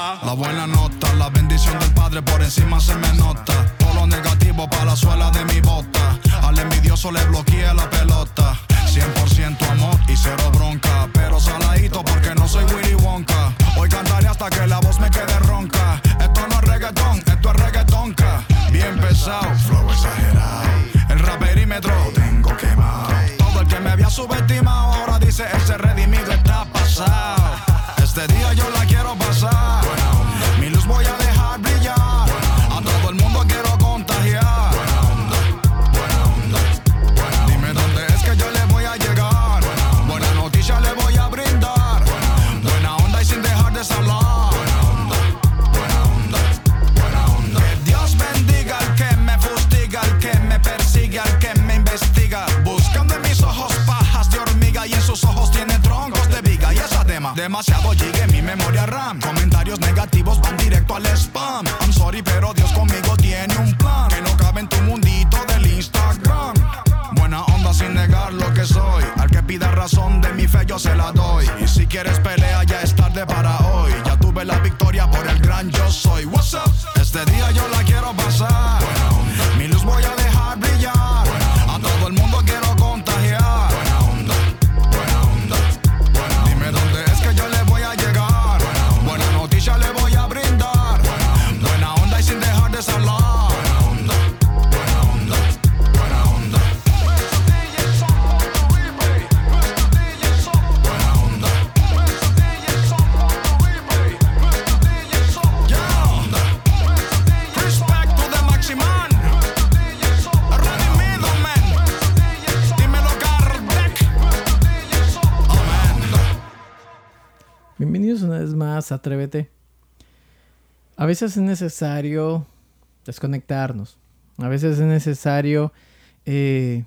La la buena nota, la bendición del Padre por encima se me nota. Todo lo negativo para la suela de mi bota. Al envidioso le bloqueé la pelota. 100% amor y cero bronca. Pero saladito porque no soy Willy Wonka. Hoy cantaré hasta que la voz me quede ronca. Esto no es reggaetón, esto es reggaetonca. Bien pesado, flow exagerado. El raperímetro lo tengo quemado. Todo el que me había subestimado ahora dice ese redimido sin negar lo que soy. Al que pida razón de mi fe yo se la doy. Y si quieres pelea ya es tarde para hoy. Ya tuve la victoria por el gran yo soy. What's up? Este día yo la quiero pasar. Mi luz voy a Atrévete. A veces es necesario desconectarnos. A veces es necesario eh,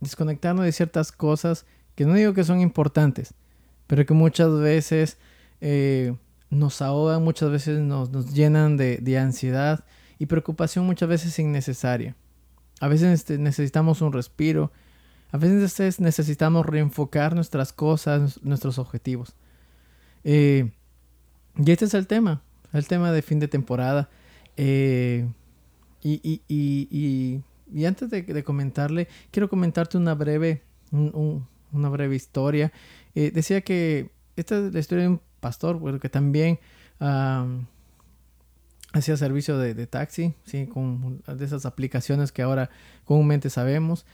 desconectarnos de ciertas cosas que no digo que son importantes, pero que muchas veces eh, nos ahogan, muchas veces nos, nos llenan de, de ansiedad y preocupación muchas veces innecesaria. A veces este, necesitamos un respiro, a veces necesitamos reenfocar nuestras cosas, nuestros objetivos. Eh, y este es el tema, el tema de fin de temporada. Eh, y, y- y- y- antes de, comentarle, quiero comentarte una breve, un- un- una breve historia. Eh, decía que esta es la historia de un pastor, que también am, hacía servicio de, de taxi, ¿sí? con de esas aplicaciones que ahora comúnmente sabemos.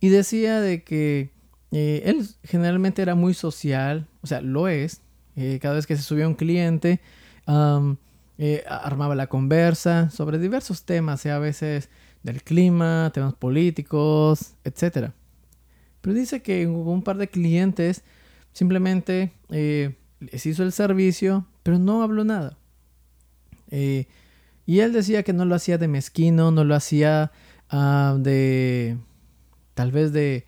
Y decía de que eh, él generalmente era muy social, o sea, lo es. Eh, cada vez que se subía un cliente, eh, armaba la conversa sobre diversos temas, sea a veces del clima, temas políticos, etc. Pero dice que hubo un par de clientes simplemente eh, les hizo el servicio, pero no habló nada. Eh, y él decía que no lo hacía de mezquino, no lo hacía ah, de tal vez de,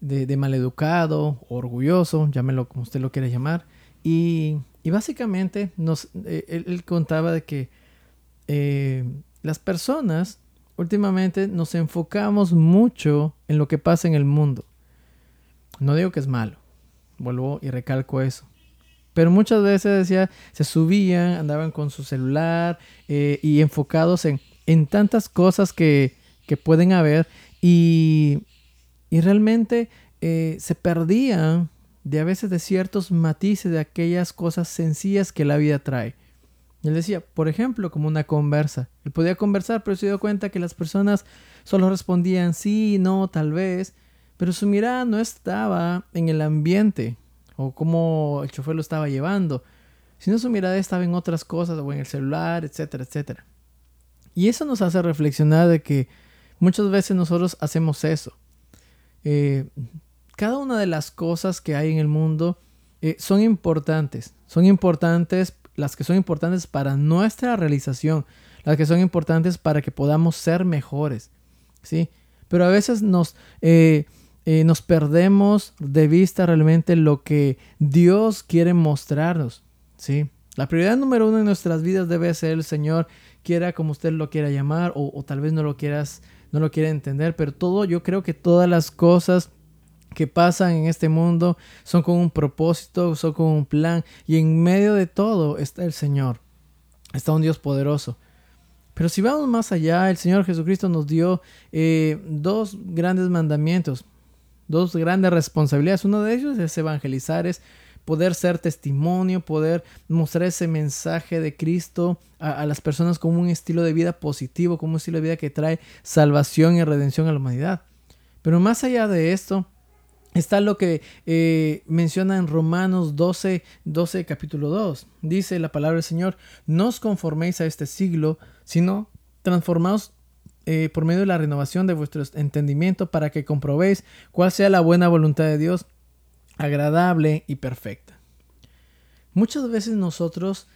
de, de maleducado, orgulloso, llámelo como usted lo quiera llamar. Y, básicamente nos, eh, él, contaba de que eh, las personas últimamente nos enfocamos mucho en lo que pasa en el mundo. No digo que es malo, vuelvo y recalco eso. Pero muchas veces decía, se subían, andaban con su celular eh, y enfocados en, en tantas cosas que, que pueden haber y, y realmente se perdían de a veces de ciertos matices de aquellas cosas sencillas que la vida trae. Él decía, por ejemplo, como una conversa. Él podía conversar, pero se dio cuenta que las personas solo respondían sí, no, tal vez, pero su mirada no estaba en el ambiente o cómo el chofer lo estaba llevando, sino su mirada estaba en otras cosas o en el celular, etcétera, etcétera. Y eso nos hace reflexionar de que muchas veces nosotros hacemos eso. Eh, cada una de las cosas que hay en el mundo eh, son importantes. Son importantes, las que son importantes para nuestra realización, las que son importantes para que podamos ser mejores. ¿sí? Pero a veces nos, eh, nos perdemos de vista realmente lo que Dios quiere mostrarnos. ¿sí? La prioridad número uno en nuestras vidas debe ser el Señor, quiera como usted lo quiera llamar, o, o tal vez no lo quieras no lo quiere entender, pero todo, yo creo que todas las cosas que pasan en este mundo son con un propósito, son con un plan, y en medio de todo está el Señor, está un Dios poderoso. Pero si vamos más allá, el Señor Jesucristo nos dio eh, dos grandes mandamientos, dos grandes responsabilidades. Uno de ellos es evangelizar, es poder ser testimonio, poder mostrar ese mensaje de Cristo a, las personas como un estilo de vida positivo, como un estilo de vida que trae salvación y redención a la humanidad. Pero más allá de esto, está lo que eh, menciona en Romanos 12, 12, capítulo 2. Dice la palabra del Señor, no os conforméis a este siglo, sino transformaos eh, por medio de la renovación de vuestro entendimiento para que comprobéis cuál sea la buena voluntad de Dios, agradable y perfecta. Muchas veces nosotros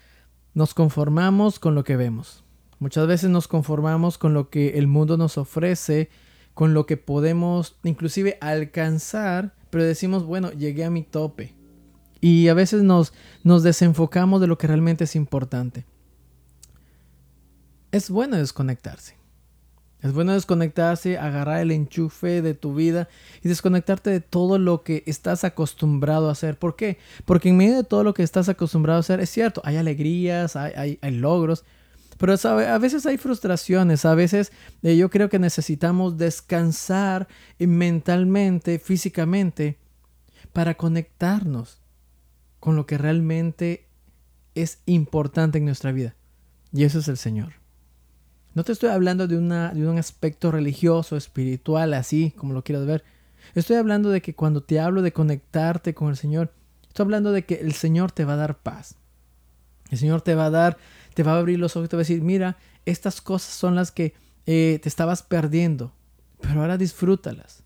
nos conformamos con lo que vemos. Muchas veces nos conformamos con lo que el mundo nos ofrece, con lo que podemos inclusive alcanzar, pero decimos, bueno, llegué a mi tope. Y a veces nos, nos desenfocamos de lo que realmente es importante. Es bueno desconectarse. Es bueno desconectarse, agarrar el enchufe de tu vida y desconectarte de todo lo que estás acostumbrado a hacer. ¿Por qué? Porque en medio de todo lo que estás acostumbrado a hacer, es cierto, hay alegrías, hay, logros, pero a veces hay frustraciones, a veces eh, yo creo que necesitamos descansar mentalmente, físicamente, para conectarnos con lo que realmente es importante en nuestra vida. Y eso es el Señor. No te estoy hablando de, una, de un aspecto religioso, espiritual, así como lo quieras ver. Estoy hablando de que cuando te hablo de conectarte con el Señor, estoy hablando de que el Señor te va a dar paz. El Señor te va a dar, te va a abrir los ojos y te va a decir, mira, estas cosas son las que eh, te estabas perdiendo, pero ahora disfrútalas.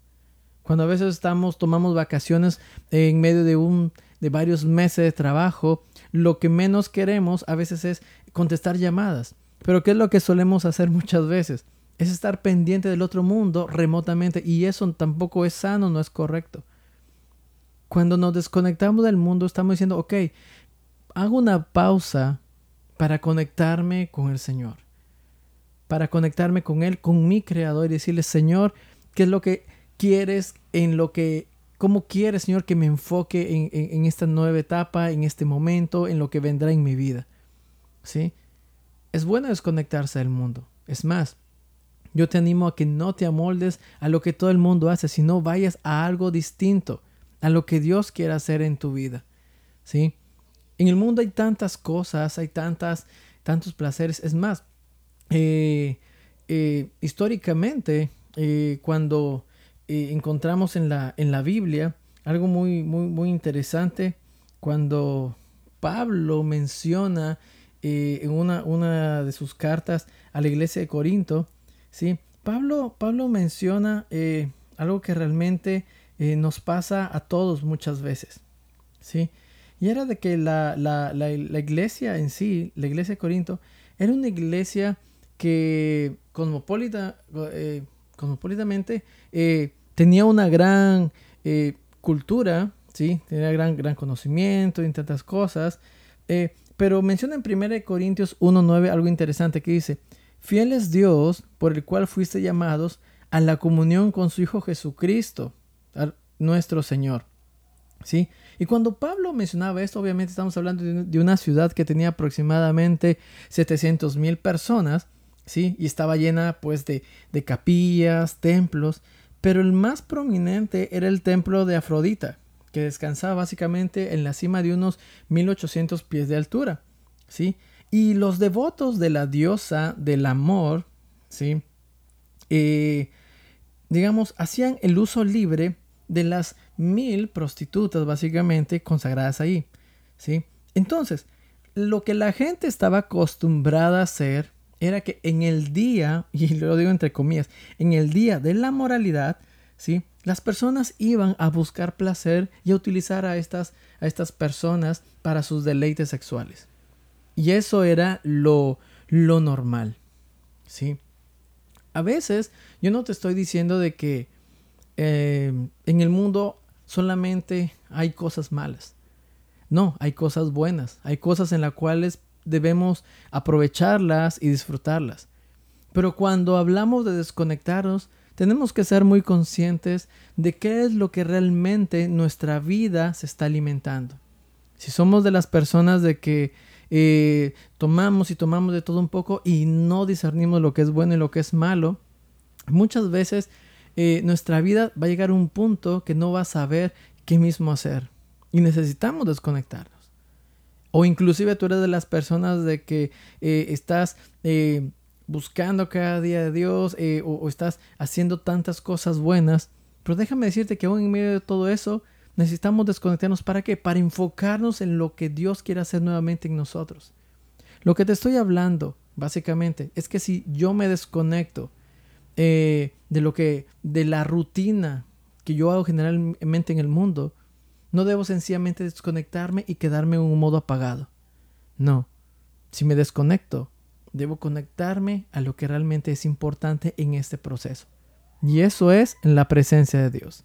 Cuando a veces estamos, tomamos vacaciones en medio de un, de varios meses de trabajo, lo que menos queremos a veces es contestar llamadas. Pero ¿qué es lo que solemos hacer muchas veces? Es estar pendiente del otro mundo remotamente y eso tampoco es sano, no es correcto. Cuando nos desconectamos del mundo estamos diciendo, ok, hago una pausa para conectarme con el Señor, para conectarme con Él, con mi Creador y decirle, Señor, ¿qué es lo que quieres en lo que, cómo quieres, Señor, que me enfoque en, esta nueva etapa, en este momento, en lo que vendrá en mi vida? ¿Sí? Es bueno desconectarse del mundo. Es más, yo te animo a que no te amoldes a lo que todo el mundo hace, sino vayas a algo distinto, a lo que Dios quiere hacer en tu vida. ¿Sí? En el mundo hay tantas cosas, hay tantas, tantos placeres. Es más, eh, eh, históricamente, eh, cuando encontramos en la, en la Biblia algo muy, muy, muy interesante, cuando Pablo menciona en una, una, de sus cartas a la iglesia de Corinto, ¿sí? Pablo, Pablo menciona algo que realmente nos pasa a todos muchas veces, ¿sí? Y era de que la, la, la, iglesia en sí, la iglesia de Corinto, era una iglesia que cosmopolita, cosmopolitamente tenía una gran cultura, ¿sí? Tenía gran, gran conocimiento y tantas cosas, pero menciona en 1 Corintios 1.9 algo interesante que dice, fiel es Dios por el cual fuiste llamados a la comunión con su Hijo Jesucristo, nuestro Señor. ¿Sí? Y cuando Pablo mencionaba esto, obviamente estamos hablando de una ciudad que tenía aproximadamente 700 mil personas, ¿sí? Y estaba llena pues de, capillas, templos, pero el más prominente era el templo de Afrodita, que descansaba básicamente en la cima de unos 1800 pies de altura. ¿sí? Y los devotos de la diosa del amor, ¿sí? Eh, digamos, hacían el uso libre de las mil prostitutas, básicamente, consagradas ahí, ¿sí? Entonces, lo que la gente estaba acostumbrada a hacer era que en el día, y lo digo entre comillas, en el día de la moralidad, ¿sí? Las personas iban a buscar placer y a utilizar a estas, a estas personas para sus deleites sexuales. Y eso era lo, lo normal, ¿sí? A veces yo no te estoy diciendo de que eh, en el mundo solamente hay cosas malas. No, hay cosas buenas, hay cosas en las cuales debemos aprovecharlas y disfrutarlas. Pero cuando hablamos de desconectarnos, tenemos que ser muy conscientes de qué es lo que realmente nuestra vida se está alimentando. Si somos de las personas de que eh, tomamos y tomamos de todo un poco y no discernimos lo que es bueno y lo que es malo, muchas veces eh, nuestra vida va a llegar a un punto que no va a saber qué mismo hacer. Y necesitamos desconectarnos. O inclusive tú eres de las personas de que eh, estás eh, buscando cada día de Dios o, o, estás haciendo tantas cosas buenas. Pero déjame decirte que aún en medio de todo eso necesitamos desconectarnos. ¿Para qué? Para enfocarnos en lo que Dios quiere hacer nuevamente en nosotros. Lo que te estoy hablando, básicamente, es que si yo me desconecto de lo que, de la rutina que yo hago generalmente en el mundo, no debo sencillamente desconectarme y quedarme en un modo apagado. No. Si me desconecto, debo conectarme a lo que realmente es importante en este proceso. Y eso es la presencia de Dios.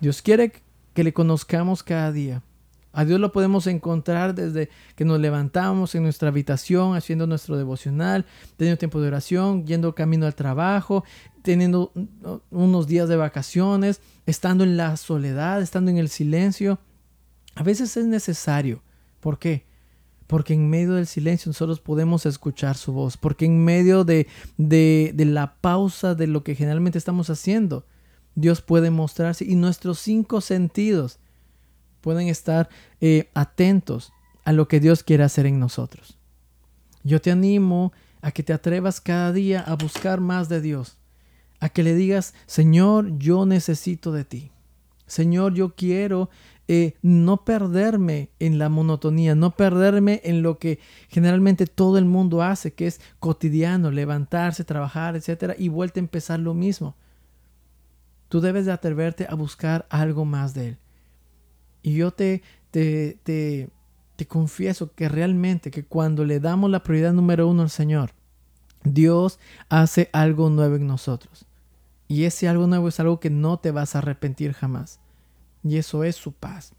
Dios quiere que le conozcamos cada día. A Dios lo podemos encontrar desde que nos levantamos en nuestra habitación, haciendo nuestro devocional, teniendo tiempo de oración, yendo camino al trabajo, teniendo unos días de vacaciones, estando en la soledad, estando en el silencio. A veces es necesario. ¿Por qué? Porque en medio del silencio nosotros podemos escuchar su voz. Porque en medio de, de, de la pausa de lo que generalmente estamos haciendo, Dios puede mostrarse y nuestros cinco sentidos pueden estar eh, atentos a lo que Dios quiere hacer en nosotros. Yo te animo a que te atrevas cada día a buscar más de Dios, a que le digas, Señor, yo necesito de ti. Señor, yo quiero eh, no perderme en la monotonía, no perderme en lo que generalmente todo el mundo hace, que es cotidiano, levantarse, trabajar, etcétera, y vuelta a empezar lo mismo. Tú debes de atreverte a buscar algo más de Él. Y yo te, te, te, confieso que realmente que cuando le damos la prioridad número uno al Señor, Dios hace algo nuevo en nosotros. Y ese algo nuevo es algo que no te vas a arrepentir jamás. Y eso es su paz.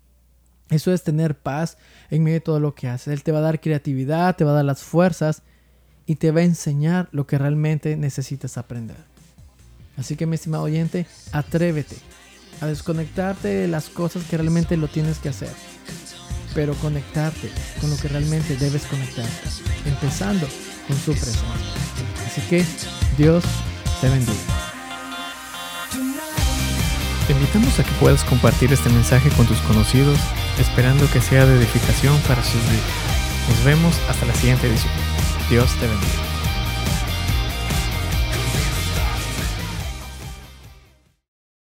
Eso es tener paz en medio de todo lo que haces. Él te va a dar creatividad, te va a dar las fuerzas y te va a enseñar lo que realmente necesitas aprender. Así que mi estimado oyente, atrévete a desconectarte de las cosas que realmente lo tienes que hacer, pero conectarte con lo que realmente debes conectarte, empezando con su presencia. Así que Dios te bendiga. Te invitamos a que puedas compartir este mensaje con tus conocidos, esperando que sea de edificación para sus vidas. Nos vemos hasta la siguiente edición. Dios te bendiga.